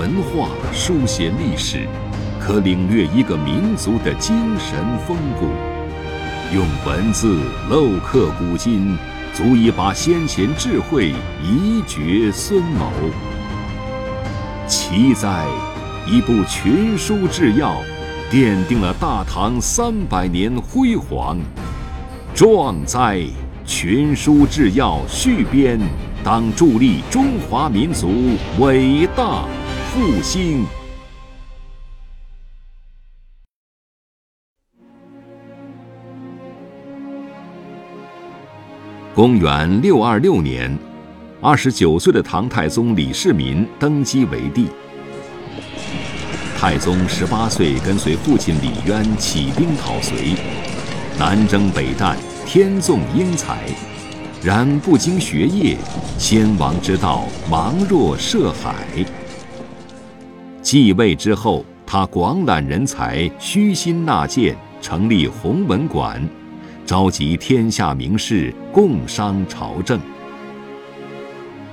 文化书写历史，可领略一个民族的精神风骨；用文字镂刻古今，足以把先贤智慧遗绝孙谋。奇在，一部《群书治要》，奠定了大唐三百年辉煌；壮哉，《群书治要》续编。当助力中华民族伟大复兴。公元六二六年，二十九岁的唐太宗李世民登基为帝。太宗十八岁，跟随父亲李渊起兵讨隋，南征北战，天纵英才。然不经学业，先王之道茫若涉海。继位之后，他广揽人才，虚心纳谏，成立弘文馆，召集天下名士共商朝政。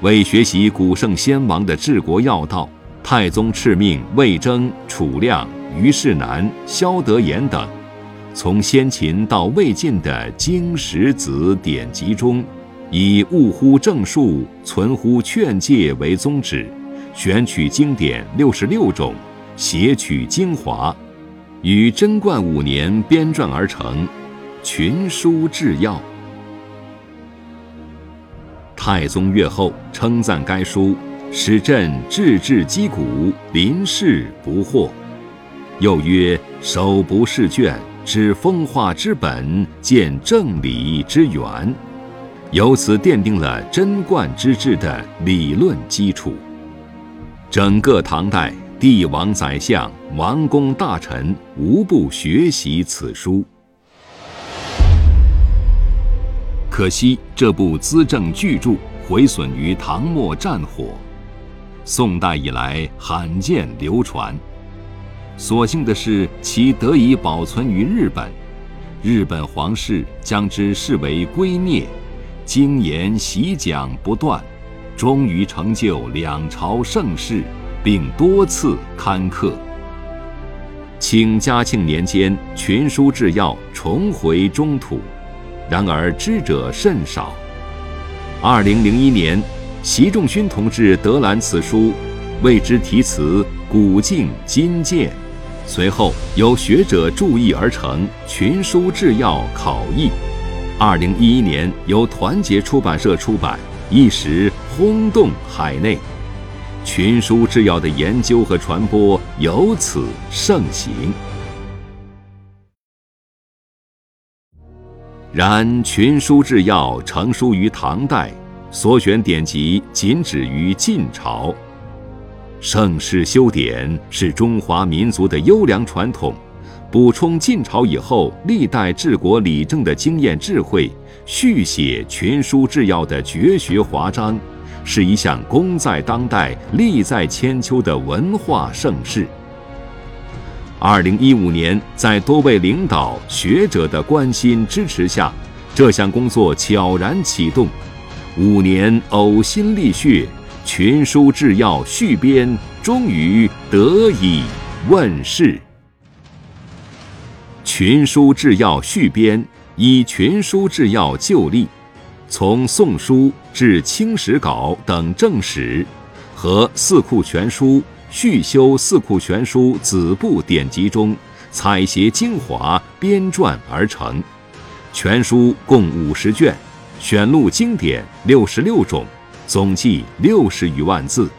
为学习古圣先王的治国要道，太宗敕命魏征、楚亮、虞世南、萧德言等，从先秦到魏晋的经史子典籍中。以务乎正数，存乎劝诫为宗旨，选取经典六十六种，写取精华，于贞观五年编撰而成《群书治要》。太宗阅后称赞该书，使朕志志击鼓，临事不惑。又曰：“手不释卷，知风化之本，见正理之源。”由此奠定了贞观之治的理论基础。整个唐代，帝王、宰相、王公大臣无不学习此书。可惜这部资政巨著毁损于唐末战火，宋代以来罕见流传。所幸的是，其得以保存于日本，日本皇室将之视为圭臬。经言习讲不断，终于成就两朝盛世，并多次刊刻。清嘉庆年间，《群书治要》重回中土，然而知者甚少。二零零一年，习仲勋同志得览此书，为之题词“古镜今鉴”，随后有学者注译而成《群书治要考译》。二零一一年由团结出版社出版，一时轰动海内，群书治要的研究和传播由此盛行。然群书治要成书于唐代，所选典籍仅止于晋朝。盛世修典是中华民族的优良传统。补充晋朝以后历代治国理政的经验智慧，续写群书治要的绝学华章，是一项功在当代、利在千秋的文化盛事。二零一五年，在多位领导学者的关心支持下，这项工作悄然启动。五年呕心沥血，群书治要续编终于得以问世。群书治要续编以群书治要旧例，从《宋书》至《清史稿》等正史，和《四库全书》续修《四库全书》子部典籍中采撷精华编撰而成。全书共五十卷，选录经典六十六种，总计六十余万字，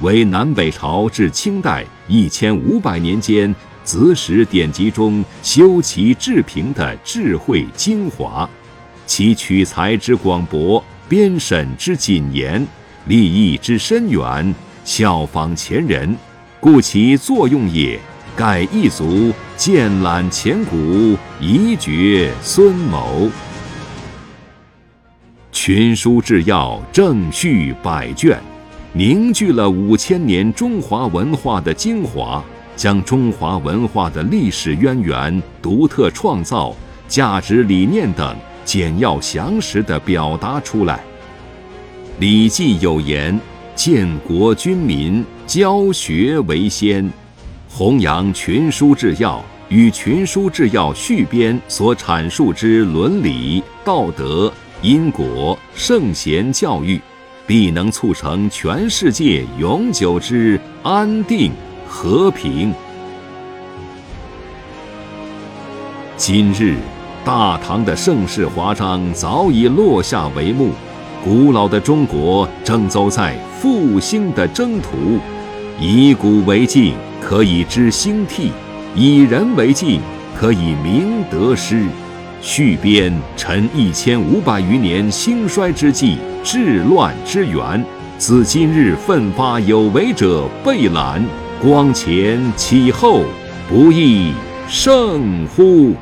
为南北朝至清代一千五百年间。子史典籍中修齐治平的智慧精华，其取材之广博，编审之谨严，立意之深远，效仿前人，故其作用也，盖一族鉴览前古，遗绝孙谋。群书治要正序百卷，凝聚了五千年中华文化的精华。将中华文化的历史渊源、独特创造、价值理念等简要详实地表达出来。《礼记》有言：“建国军民，教学为先，弘扬《群书治要》与《群书治要》续编所阐述之伦理、道德、因果、圣贤教育，必能促成全世界永久之安定和平。今日，大唐的盛世华章早已落下帷幕，古老的中国正走在复兴的征途。以古为镜，可以知兴替；以人为镜，可以明得失。续编陈一千五百余年兴衰之际、治乱之源，自今日奋发有为者备览，光前启后，不亦胜乎？